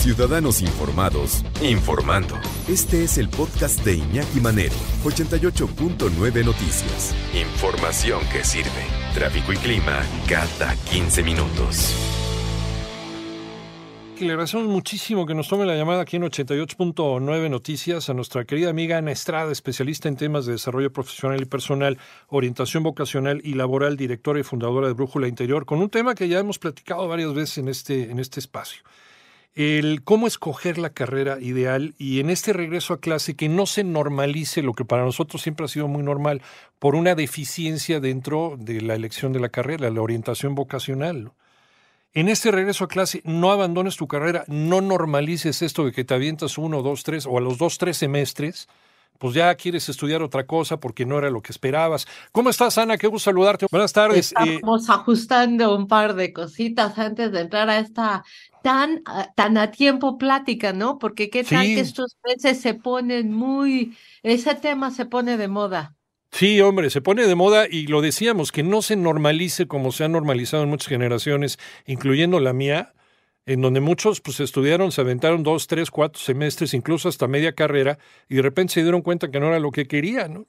Ciudadanos Informados, informando. Este es el podcast de Iñaki Manero, 88.9 Noticias. Información que sirve. Tráfico y clima cada 15 minutos. Le agradecemos muchísimo que nos tome la llamada aquí en 88.9 Noticias a nuestra querida amiga Ana Estrada, especialista en temas de desarrollo profesional y personal, orientación vocacional y laboral, directora y fundadora de Brújula Interior, con un tema que ya hemos platicado varias veces en este, en este espacio el cómo escoger la carrera ideal y en este regreso a clase que no se normalice lo que para nosotros siempre ha sido muy normal por una deficiencia dentro de la elección de la carrera, la orientación vocacional. En este regreso a clase, no abandones tu carrera, no normalices esto de que te avientas uno, dos, tres o a los dos, tres semestres, pues ya quieres estudiar otra cosa porque no era lo que esperabas. ¿Cómo estás, Ana? Qué gusto saludarte. Buenas tardes. Eh, Estamos ajustando un par de cositas antes de entrar a esta tan, tan a tiempo plática, ¿no? Porque qué tal que estos meses se ponen muy, ese tema se pone de moda. Sí, hombre, se pone de moda y lo decíamos, que no se normalice como se ha normalizado en muchas generaciones, incluyendo la mía, en donde muchos pues estudiaron, se aventaron dos, tres, cuatro semestres, incluso hasta media carrera, y de repente se dieron cuenta que no era lo que querían, ¿no?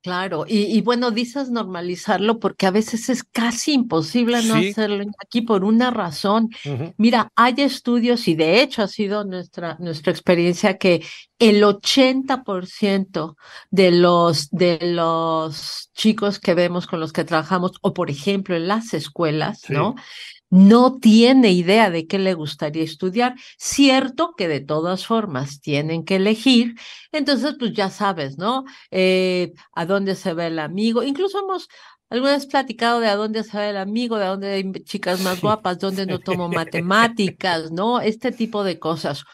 Claro, y, bueno, dices normalizarlo porque a veces es casi imposible no hacerlo aquí por una razón. Mira, hay estudios y de hecho ha sido nuestra, nuestra experiencia que el 80% de los, de los chicos que vemos con los que trabajamos, o por ejemplo en las escuelas, ¿no? No tiene idea de qué le gustaría estudiar. Cierto que de todas formas tienen que elegir, entonces pues ya sabes, ¿no? Eh, a dónde se ve el amigo. Incluso hemos alguna vez platicado de a dónde se ve el amigo, de a dónde hay chicas más guapas, dónde no tomo matemáticas, ¿no? Este tipo de cosas.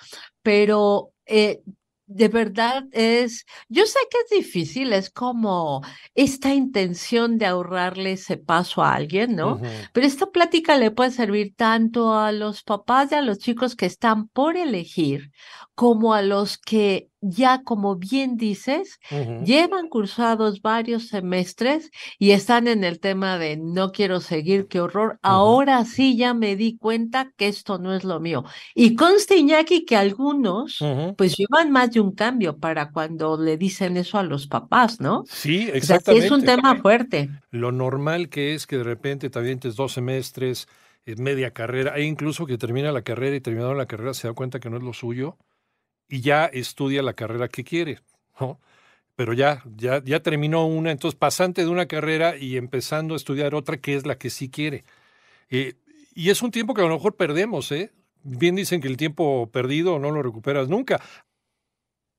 Pero eh, de verdad es, yo sé que es difícil, es como esta intención de ahorrarle ese paso a alguien, ¿no? Pero esta plática le puede servir tanto a los papás y a los chicos que están por elegir, como a los que ya, como bien dices, llevan cursados varios semestres y están en el tema de no quiero seguir, qué horror. Ahora sí ya me di cuenta que esto no es lo mío. Y conste, Iñaki, que algunos pues llevan más de un cambio para cuando le dicen eso a los papás, ¿no? Sí, exactamente. es un tema fuerte. Lo normal que es que de repente te avientes dos semestres, eh, media carrera, e incluso que termina la carrera y terminando la carrera se da cuenta que no es lo suyo y ya estudia la carrera que quiere, ¿no? Pero ya, ya, ya terminó una, entonces pasante de una carrera y empezando a estudiar otra que es la que sí quiere. Eh, y es un tiempo que a lo mejor perdemos, ¿eh? Bien dicen que el tiempo perdido no lo recuperas nunca.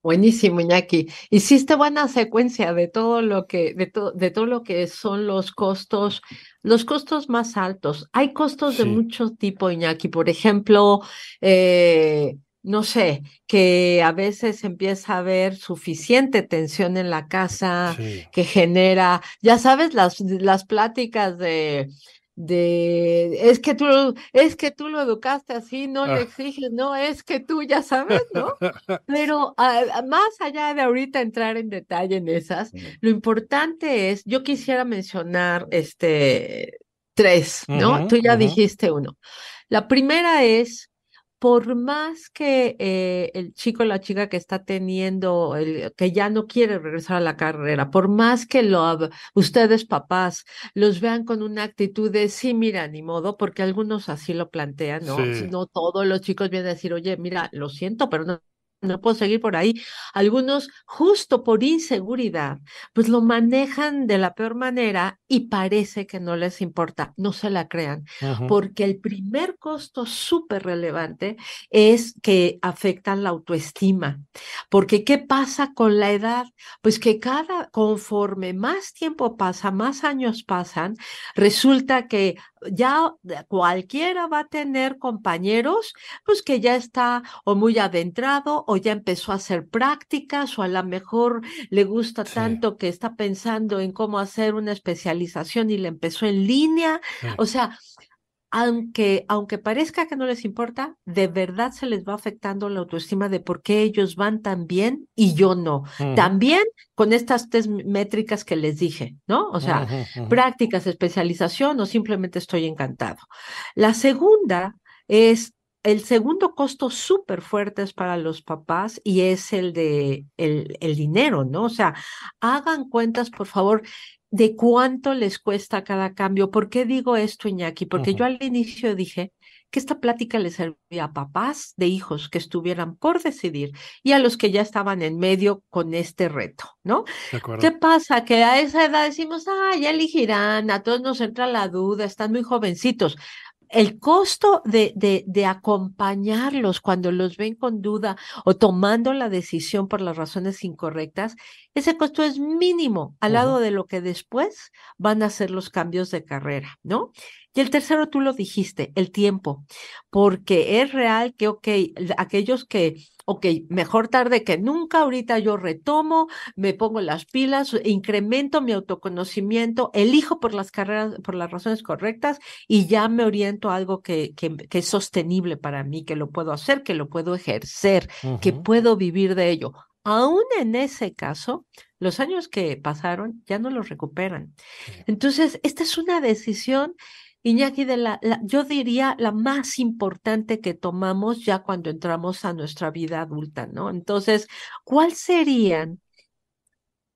Buenísimo, Iñaki. Hiciste buena secuencia de todo lo que, de, de todo lo que son los costos, los costos más altos. Hay costos de mucho tipo, Iñaki. Por ejemplo, eh, no sé, que a veces empieza a haber suficiente tensión en la casa, que genera, ya sabes, las, las pláticas de, de, es que tú, es que tú lo educaste así, no le ah. exiges, no, es que tú ya sabes, ¿no? Pero más allá de ahorita entrar en detalle en esas, lo importante es, yo quisiera mencionar este, tres, ¿no? tú ya dijiste uno. La primera es por más que eh, el chico o la chica que está teniendo, el, que ya no quiere regresar a la carrera, por más que lo, ustedes papás los vean con una actitud de sí, mira, ni modo, porque algunos así lo plantean, ¿no? No todos los chicos vienen a decir, oye, mira, lo siento, pero no no puedo seguir por ahí. Algunos, justo por inseguridad, pues lo manejan de la peor manera y parece que no les importa. No se la crean, porque el primer costo súper relevante es que afectan la autoestima. Porque ¿qué pasa con la edad? Pues que cada, conforme más tiempo pasa, más años pasan, resulta que ya cualquiera va a tener compañeros, pues que ya está o muy adentrado o ya empezó a hacer prácticas o a lo mejor le gusta tanto que está pensando en cómo hacer una especialización y le empezó en línea. O sea, aunque, aunque parezca que no les importa, de verdad se les va afectando la autoestima de por qué ellos van tan bien y yo no. También con estas tres métricas que les dije, ¿no? O sea, prácticas, especialización o simplemente estoy encantado. La segunda es el segundo costo súper fuerte es para los papás y es el de el, el dinero, ¿no? O sea, hagan cuentas, por favor de cuánto les cuesta cada cambio. ¿Por qué digo esto, Iñaki? Porque yo al inicio dije que esta plática le servía a papás de hijos que estuvieran por decidir y a los que ya estaban en medio con este reto, ¿no? ¿Qué pasa? Que a esa edad decimos, ah, ya elegirán, a todos nos entra la duda, están muy jovencitos el costo de, de, de, acompañarlos cuando los ven con duda o tomando la decisión por las razones incorrectas, ese costo es mínimo al lado de lo que después van a ser los cambios de carrera, ¿no? Y el tercero, tú lo dijiste, el tiempo, porque es real que, ok, aquellos que, ok, mejor tarde que nunca, ahorita yo retomo, me pongo las pilas, incremento mi autoconocimiento, elijo por las carreras, por las razones correctas y ya me oriento a algo que, que, es sostenible para mí, que lo puedo hacer, que lo puedo ejercer, que puedo vivir de ello. Aún en ese caso, los años que pasaron ya no los recuperan. Entonces, esta es una decisión Iñaki, de la, yo diría la más importante que tomamos ya cuando entramos a nuestra vida adulta, ¿no? Entonces, ¿cuáles serían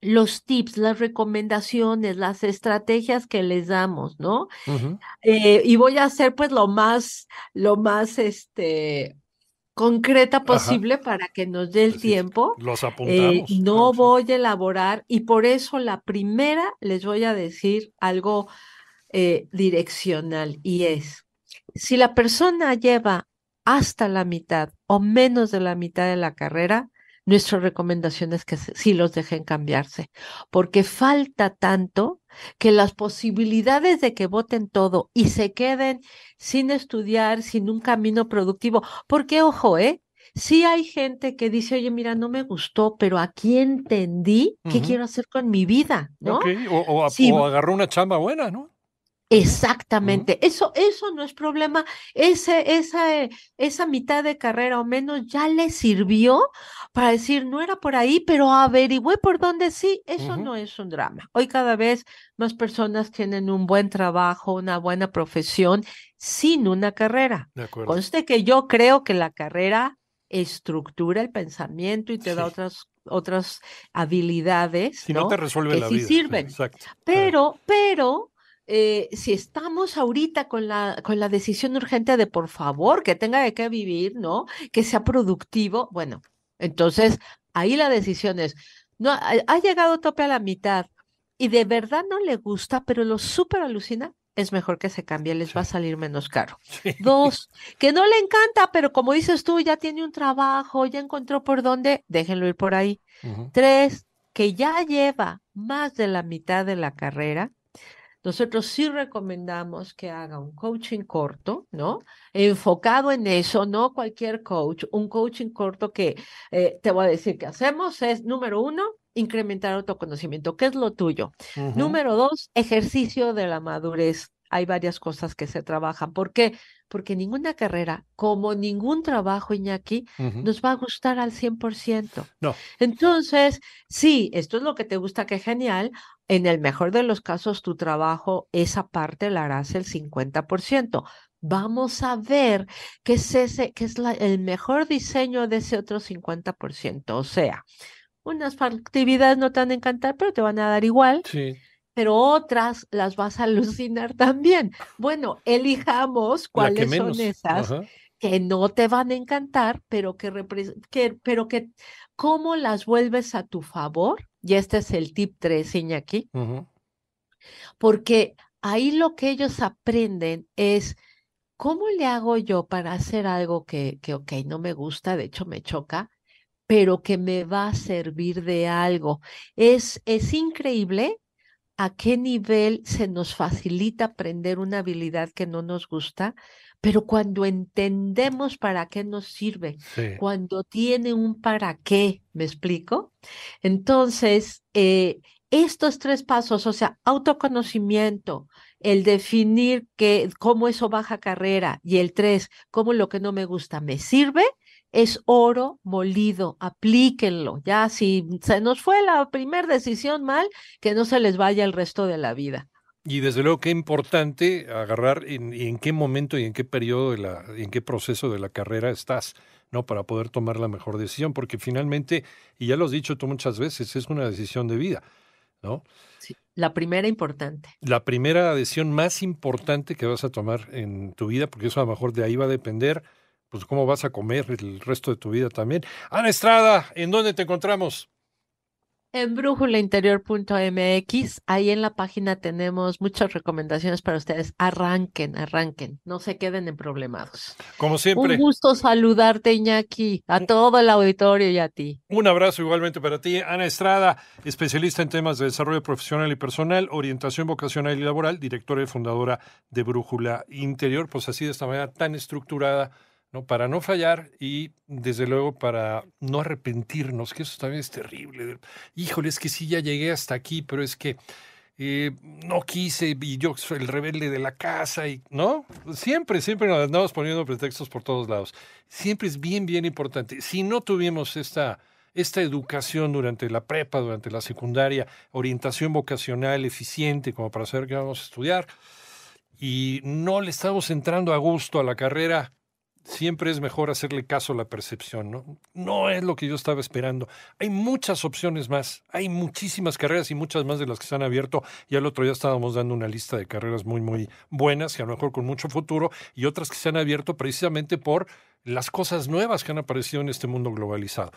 los tips, las recomendaciones, las estrategias que les damos, ¿no? Eh, y voy a hacer pues lo más, lo más, este, concreta posible para que nos dé el tiempo. Los eh, apuntamos. no voy a elaborar y por eso la primera les voy a decir algo eh, direccional y es, si la persona lleva hasta la mitad o menos de la mitad de la carrera, nuestra recomendación es que sí los dejen cambiarse, porque falta tanto que las posibilidades de que voten todo y se queden sin estudiar, sin un camino productivo, porque ojo, ¿eh? Sí hay gente que dice, oye, mira, no me gustó, pero aquí entendí qué quiero hacer con mi vida, ¿no? O, o agarró una chamba buena, ¿no? Exactamente, eso, eso no es problema. Ese, esa, esa mitad de carrera o menos ya le sirvió para decir, no era por ahí, pero averigüé por dónde sí. Eso no es un drama. Hoy cada vez más personas tienen un buen trabajo, una buena profesión sin una carrera. Conste que yo creo que la carrera estructura el pensamiento y te da otras otras habilidades. Si no, te resuelve que la sí vida. sirven. Pero, pero eh, si estamos ahorita con la, con la decisión urgente de por favor que tenga de qué vivir, ¿no? Que sea productivo, bueno, entonces ahí la decisión es, no, ha, llegado tope a la mitad y de verdad no le gusta, pero lo súper alucina, es mejor que se cambie, les va a salir menos caro. Dos, que no le encanta, pero como dices tú, ya tiene un trabajo, ya encontró por dónde, déjenlo ir por ahí. Tres, que ya lleva más de la mitad de la carrera, nosotros sí recomendamos que haga un coaching corto, ¿no? Enfocado en eso, no cualquier coach, un coaching corto que eh, te voy a decir que hacemos es, número uno, incrementar autoconocimiento, ¿qué es lo tuyo? Número dos, ejercicio de la madurez. Hay varias cosas que se trabajan. ¿Por qué? Porque ninguna carrera, como ningún trabajo, Iñaki, nos va a gustar al 100%. No. Entonces, sí, esto es lo que te gusta, qué genial. En el mejor de los casos, tu trabajo, esa parte la harás el 50%. Vamos a ver qué es ese, qué es el mejor diseño de ese otro 50%. O sea, unas actividades no te van a encantar, pero te van a dar igual. Sí pero otras las vas a alucinar también. Bueno, elijamos cuáles son esas que no te van a encantar, pero que, que, pero que cómo las vuelves a tu favor. Y este es el tip 3, Iñaki. Porque ahí lo que ellos aprenden es cómo le hago yo para hacer algo que, que, ok, no me gusta, de hecho me choca, pero que me va a servir de algo. Es, es increíble a qué nivel se nos facilita aprender una habilidad que no nos gusta, pero cuando entendemos para qué nos sirve, cuando tiene un para qué, ¿me explico? Entonces, eh, estos tres pasos, o sea, autoconocimiento, el definir que, cómo eso baja carrera y el tres, cómo lo que no me gusta me sirve, es oro molido, aplíquenlo. Ya si se nos fue la primera decisión mal, que no se les vaya el resto de la vida. Y desde luego qué importante agarrar en, en qué momento y en qué periodo de la, en qué proceso de la carrera estás, ¿no? Para poder tomar la mejor decisión, porque finalmente, y ya lo has dicho tú muchas veces, es una decisión de vida, ¿no? Sí, la primera importante. La primera decisión más importante que vas a tomar en tu vida, porque eso a lo mejor de ahí va a depender, pues cómo vas a comer el resto de tu vida también. Ana Estrada, ¿en dónde te encontramos? En brújulainterior.mx, ahí en la página tenemos muchas recomendaciones para ustedes. Arranquen, arranquen, no se queden en problemados. Como siempre. Un gusto saludarte, Iñaki, a todo el auditorio y a ti. Un abrazo igualmente para ti, Ana Estrada, especialista en temas de desarrollo profesional y personal, orientación vocacional y laboral, directora y fundadora de Brújula Interior. Pues así de esta manera tan estructurada ¿no? Para no fallar y desde luego para no arrepentirnos, que eso también es terrible. Híjole, es que sí, ya llegué hasta aquí, pero es que eh, no quise y yo soy el rebelde de la casa y, ¿no? Siempre, siempre nos andamos poniendo pretextos por todos lados. Siempre es bien, bien importante. Si no tuvimos esta, esta educación durante la prepa, durante la secundaria, orientación vocacional eficiente como para saber qué vamos a estudiar, y no le estamos entrando a gusto a la carrera, siempre es mejor hacerle caso a la percepción, ¿no? No es lo que yo estaba esperando. Hay muchas opciones más, hay muchísimas carreras y muchas más de las que se han abierto. Y al otro día estábamos dando una lista de carreras muy, muy buenas, que a lo mejor con mucho futuro, y otras que se han abierto precisamente por las cosas nuevas que han aparecido en este mundo globalizado.